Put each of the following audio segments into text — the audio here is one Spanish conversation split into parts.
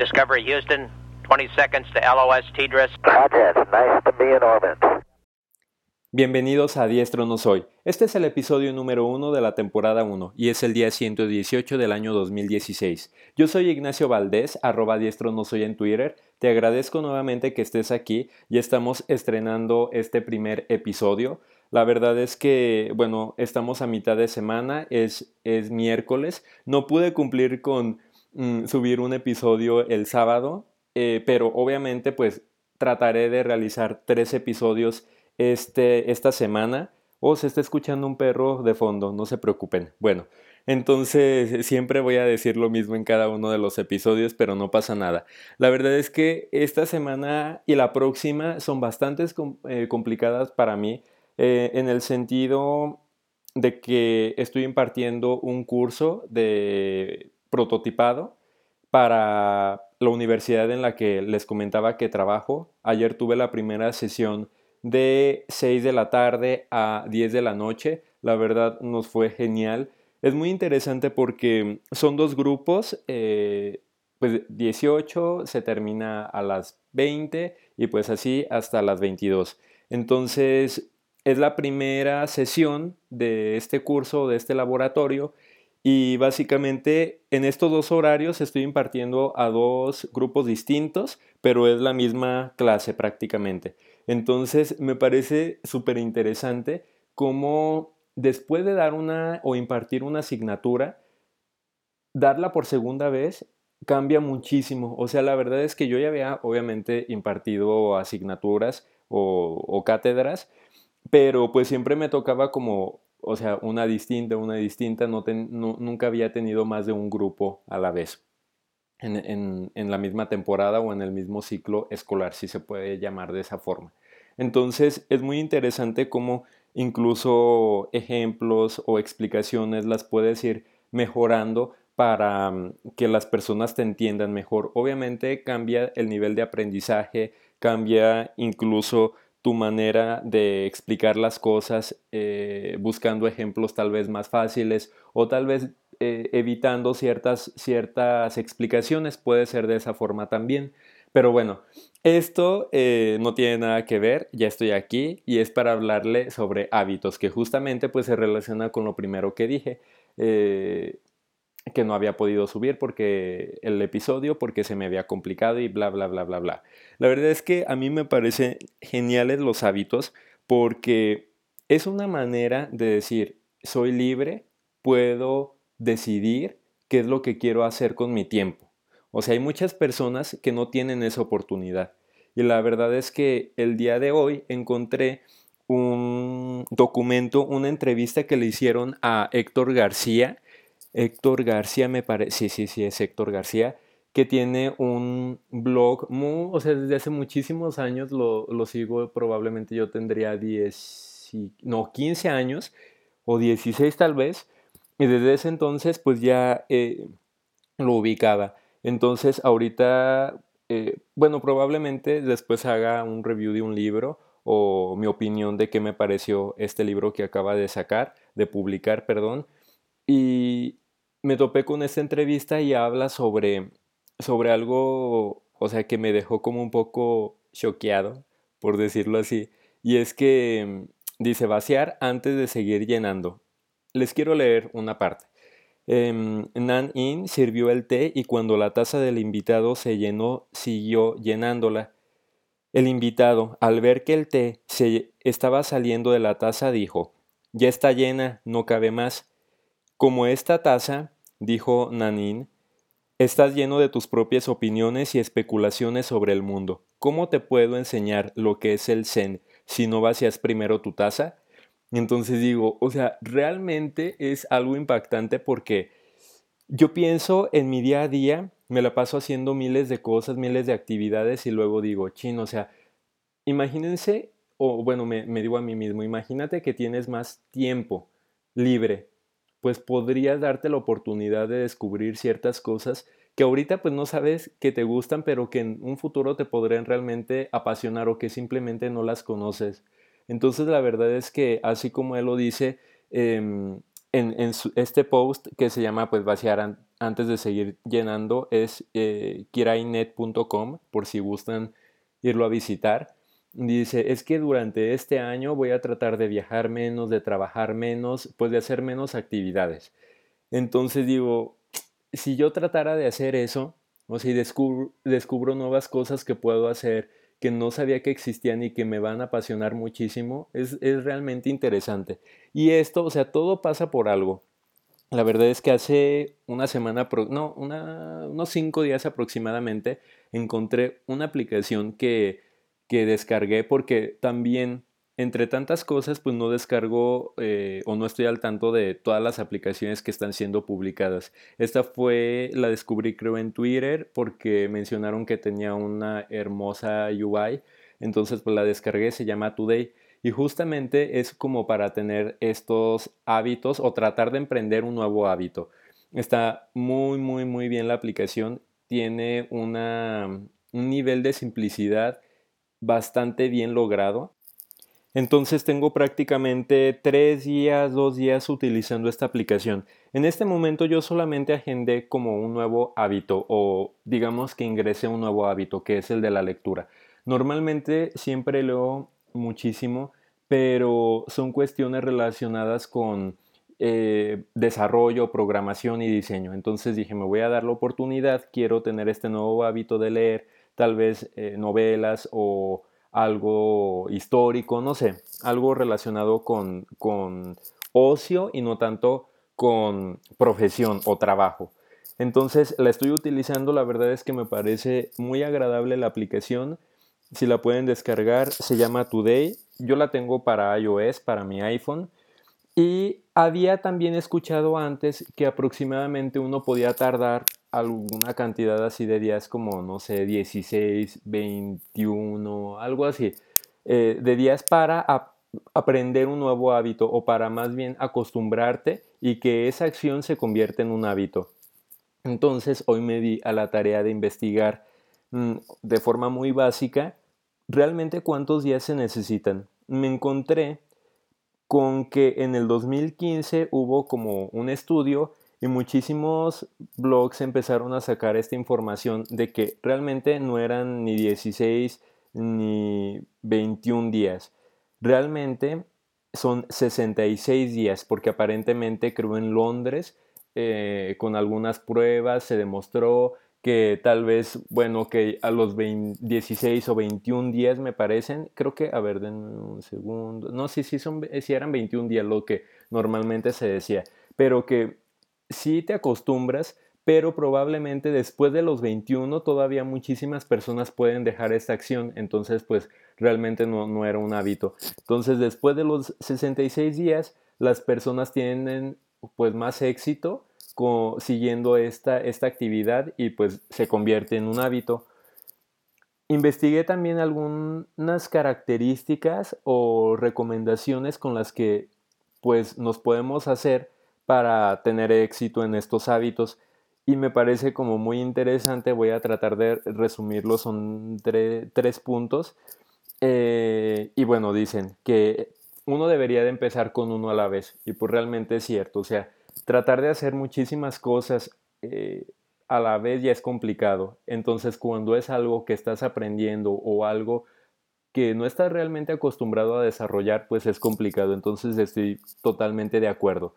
Discovery Houston, 20 seconds to LOS TDRIS. nice to be in orbit. Bienvenidos a Diestro No Soy. Este es el episodio número 1 de la temporada 1 y es el día 118 del año 2016. Yo soy Ignacio Valdés, arroba Diestro No Soy en Twitter. Te agradezco nuevamente que estés aquí y estamos estrenando este primer episodio. La verdad es que, bueno, estamos a mitad de semana, es, es miércoles. No pude cumplir con mm, subir un episodio el sábado, eh, pero obviamente pues trataré de realizar tres episodios este, esta semana. O se está escuchando un perro de fondo, no se preocupen. Bueno, entonces siempre voy a decir lo mismo en cada uno de los episodios, pero no pasa nada. La verdad es que esta semana y la próxima son bastante eh, complicadas para mí eh, en el sentido de que estoy impartiendo un curso de prototipado para la universidad en la que les comentaba que trabajo. Ayer tuve la primera sesión de 6 de la tarde a 10 de la noche. La verdad nos fue genial. Es muy interesante porque son dos grupos, eh, pues 18 se termina a las 20 y pues así hasta las 22. Entonces es la primera sesión de este curso, de este laboratorio y básicamente en estos dos horarios estoy impartiendo a dos grupos distintos, pero es la misma clase prácticamente. Entonces me parece súper interesante cómo después de dar una o impartir una asignatura, darla por segunda vez cambia muchísimo. O sea, la verdad es que yo ya había obviamente impartido asignaturas o, cátedras, pero pues siempre me tocaba como, o sea, una distinta, una distinta, no, nunca había tenido más de un grupo a la vez. En, en, la misma temporada o en el mismo ciclo escolar, si se puede llamar de esa forma. Entonces es muy interesante cómo incluso ejemplos o explicaciones las puedes ir mejorando para mm, que las personas te entiendan mejor. Obviamente cambia el nivel de aprendizaje, cambia incluso tu manera de explicar las cosas eh, buscando ejemplos tal vez más fáciles o tal vez eh, evitando ciertas, ciertas explicaciones, puede ser de esa forma también. Pero bueno, esto eh, no tiene nada que ver, ya estoy aquí y es para hablarle sobre hábitos, que justamente pues se relaciona con lo primero que dije, que no había podido subir porque el episodio, porque se me había complicado y bla, bla, bla, bla, bla. La verdad es que a mí me parecen geniales los hábitos porque es una manera de decir, soy libre, puedo decidir qué es lo que quiero hacer con mi tiempo. O sea, hay muchas personas que no tienen esa oportunidad. Y la verdad es que el día de hoy encontré un documento, una entrevista que le hicieron a Héctor García, Héctor García, me parece, sí, sí, sí, es Héctor García, que tiene un blog, muy, o sea, desde hace muchísimos años lo, sigo, probablemente yo tendría 10, no, 15 años o 16 tal vez, y desde ese entonces pues ya eh, lo ubicaba. Entonces ahorita, eh, bueno, probablemente después haga un review de un libro o mi opinión de qué me pareció este libro que acaba de sacar, de publicar, perdón. Y me topé con esta entrevista y habla sobre, sobre algo, o sea, que me dejó como un poco choqueado, por decirlo así. Y es que dice vaciar antes de seguir llenando. Les quiero leer una parte. Em, Nan In sirvió el té y cuando la taza del invitado se llenó, siguió llenándola. El invitado, al ver que el té se estaba saliendo de la taza, dijo, Ya está llena, no cabe más. Como esta taza, dijo Nanin, estás lleno de tus propias opiniones y especulaciones sobre el mundo. ¿Cómo te puedo enseñar lo que es el Zen si no vacías primero tu taza? Entonces digo, o sea, realmente es algo impactante porque yo pienso en mi día a día, me la paso haciendo miles de cosas, miles de actividades y luego digo, chino, o sea, imagínense, o bueno, me, me digo a mí mismo, imagínate que tienes más tiempo libre pues podrías darte la oportunidad de descubrir ciertas cosas que ahorita pues no sabes que te gustan, pero que en un futuro te podrían realmente apasionar o que simplemente no las conoces. Entonces la verdad es que así como él lo dice em, en, este post que se llama pues vaciar antes de seguir llenando es eh, kirainet.com por si gustan irlo a visitar. Dice, es que durante este año voy a tratar de viajar menos, de trabajar menos, pues de hacer menos actividades. Entonces digo, si yo tratara de hacer eso, o si descubro, nuevas cosas que puedo hacer, que no sabía que existían y que me van a apasionar muchísimo, es, es realmente interesante. Y esto, o sea, todo pasa por algo. La verdad es que hace una semana, no, unos cinco días aproximadamente, encontré una aplicación que, que descargué porque también, entre tantas cosas, pues no descargo eh, o no estoy al tanto de todas las aplicaciones que están siendo publicadas. Esta fue, la descubrí creo en Twitter porque mencionaron que tenía una hermosa UI, entonces pues la descargué, se llama Today. Y justamente es como para tener estos hábitos o tratar de emprender un nuevo hábito. Está muy, muy, muy bien la aplicación. Tiene una, un nivel de simplicidad bastante bien logrado. Entonces tengo prácticamente tres días, dos días utilizando esta aplicación. En este momento yo solamente agendé como un nuevo hábito o digamos que ingresé un nuevo hábito que es el de la lectura. Normalmente siempre leo muchísimo, pero son cuestiones relacionadas con eh, desarrollo, programación y diseño. Entonces dije, me voy a dar la oportunidad, quiero tener este nuevo hábito de leer, tal vez eh, novelas o algo histórico, no sé, algo relacionado con, con ocio y no tanto con profesión o trabajo. Entonces la estoy utilizando, la verdad es que me parece muy agradable la aplicación si la pueden descargar, se llama Today. Yo la tengo para iOS, para mi iPhone. Y había también escuchado antes que aproximadamente uno podía tardar alguna cantidad así de días como, no sé, 16, 21, algo así, eh, de días para aprender un nuevo hábito o para más bien acostumbrarte y que esa acción se convierta en un hábito. Entonces hoy me di a la tarea de investigar mm, de forma muy básica realmente cuántos días se necesitan. Me encontré con que en el 2015 hubo como un estudio y muchísimos blogs empezaron a sacar esta información de que realmente no eran ni 16 ni 21 días. Realmente son 66 días porque aparentemente creo en Londres eh, con algunas pruebas se demostró que tal vez, bueno, que a los 16 o 21 días me parecen, creo que, a ver, denme un segundo, no, sí, sí, son, si eran 21 días lo que normalmente se decía, pero que sí te acostumbras, pero probablemente después de los 21 todavía muchísimas personas pueden dejar esta acción, entonces pues realmente no, no era un hábito. Entonces después de los 66 días, las personas tienen pues más éxito siguiendo esta, esta actividad y pues se convierte en un hábito. Investigué también algunas características o recomendaciones con las que pues nos podemos hacer para tener éxito en estos hábitos y me parece como muy interesante, voy a tratar de resumirlo, son tres puntos eh, y bueno, dicen que uno debería de empezar con uno a la vez y pues realmente es cierto, o sea, tratar de hacer muchísimas cosas eh, a la vez ya es complicado. Entonces, cuando es algo que estás aprendiendo o algo que no estás realmente acostumbrado a desarrollar, pues es complicado. Entonces, estoy totalmente de acuerdo.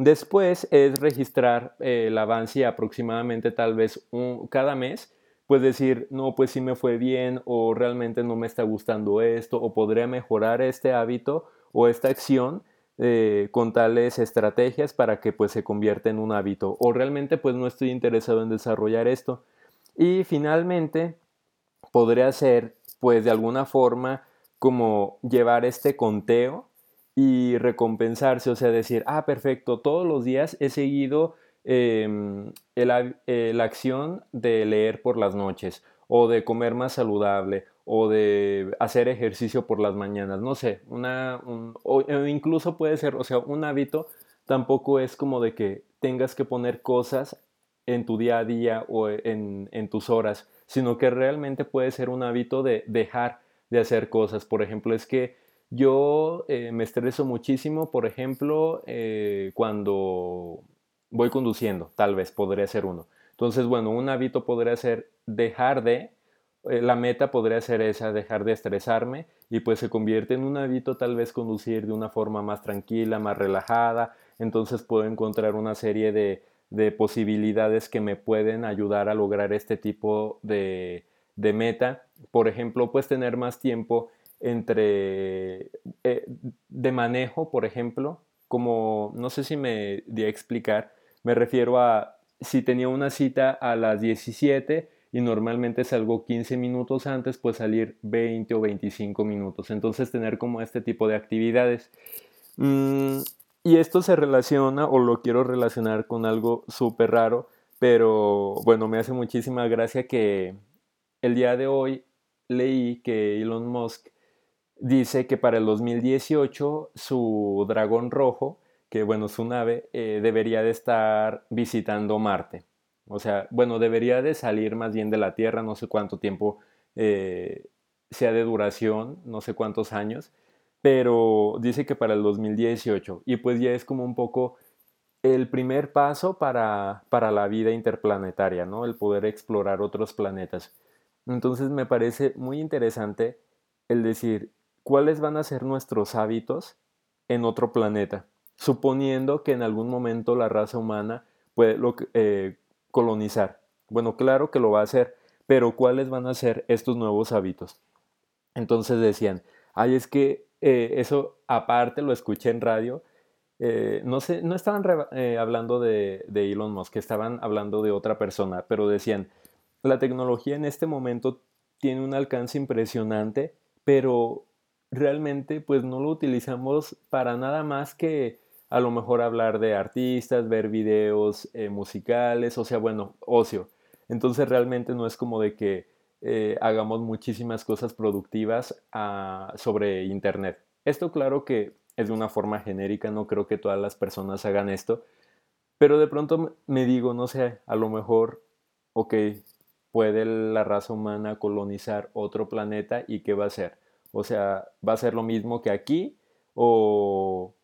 Después es registrar el avance aproximadamente tal vez cada mes, pues decir, no, pues sí me fue bien o realmente no me está gustando esto o podría mejorar este hábito o esta acción eh, con tales estrategias para que pues se convierta en un hábito o realmente pues no estoy interesado en desarrollar esto. Y finalmente podría ser pues de alguna forma como llevar este conteo y recompensarse, o sea, decir, ah, perfecto, todos los días he seguido em, eh, la acción de leer por las noches o de comer más saludable o de hacer ejercicio por las mañanas, no sé, una, o incluso puede ser, o sea, un hábito tampoco es como de que tengas que poner cosas en tu día a día o en, tus horas, sino que realmente puede ser un hábito de dejar de hacer cosas. Por ejemplo, es que yo eh, me estreso muchísimo, por ejemplo, eh, cuando voy conduciendo, tal vez podría ser uno. Entonces, bueno, un hábito podría ser dejar de, eh, la meta podría ser esa, dejar de estresarme y pues se convierte en un hábito tal vez conducir de una forma más tranquila, más relajada, entonces puedo encontrar una serie de, de posibilidades que me pueden ayudar a lograr este tipo de, de meta. Por ejemplo, pues tener más tiempo entre eh, de manejo, por ejemplo, como no sé si me di a explicar, me refiero a si tenía una cita a las 17 y normalmente salgo 15 minutos antes, pues salir 20 o 25 minutos. Entonces tener como este tipo de actividades. Mm, y esto se relaciona o lo quiero relacionar con algo súper raro, pero bueno, me hace muchísima gracia que el día de hoy leí que Elon Musk dice que para el 2018 su dragón rojo, que bueno, su nave, eh, debería de estar visitando Marte. O sea, bueno, debería de salir más bien de la Tierra, no sé cuánto tiempo eh, sea de duración, no sé cuántos años, pero dice que para el 2018. Y pues ya es como un poco el primer paso para, para la vida interplanetaria, ¿no? El poder explorar otros planetas. Entonces me parece muy interesante el decir cuáles van a ser nuestros hábitos en otro planeta, suponiendo que en algún momento la raza humana puede eh, colonizar. Bueno, claro que lo va a hacer, pero ¿cuáles van a ser estos nuevos hábitos? Entonces decían, ay, es que eh, eso aparte lo escuché en radio, eh, no sé, no estaban hablando de, de Elon Musk, estaban hablando de otra persona, pero decían, la tecnología en este momento tiene un alcance impresionante, pero realmente pues no lo utilizamos para nada más que a lo mejor hablar de artistas, ver videos eh, musicales, o sea, bueno, ocio. Entonces realmente no es como de que eh, hagamos muchísimas cosas productivas ah, sobre Internet. Esto claro que es de una forma genérica, no creo que todas las personas hagan esto, pero de pronto me digo, no sé, a lo mejor, ok, puede la raza humana colonizar otro planeta y qué va a hacer. O sea, va a ser lo mismo que aquí o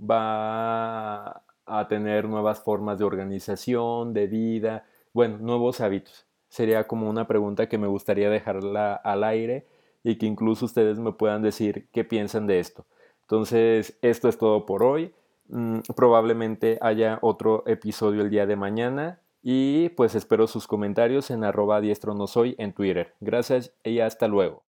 va a tener nuevas formas de organización, de vida, bueno, nuevos hábitos. Sería como una pregunta que me gustaría dejarla al aire y que incluso ustedes me puedan decir qué piensan de esto. Entonces, esto es todo por hoy. Mm, probablemente haya otro episodio el día de mañana. Y pues espero sus comentarios en arroba diestro en Twitter. Gracias y hasta luego.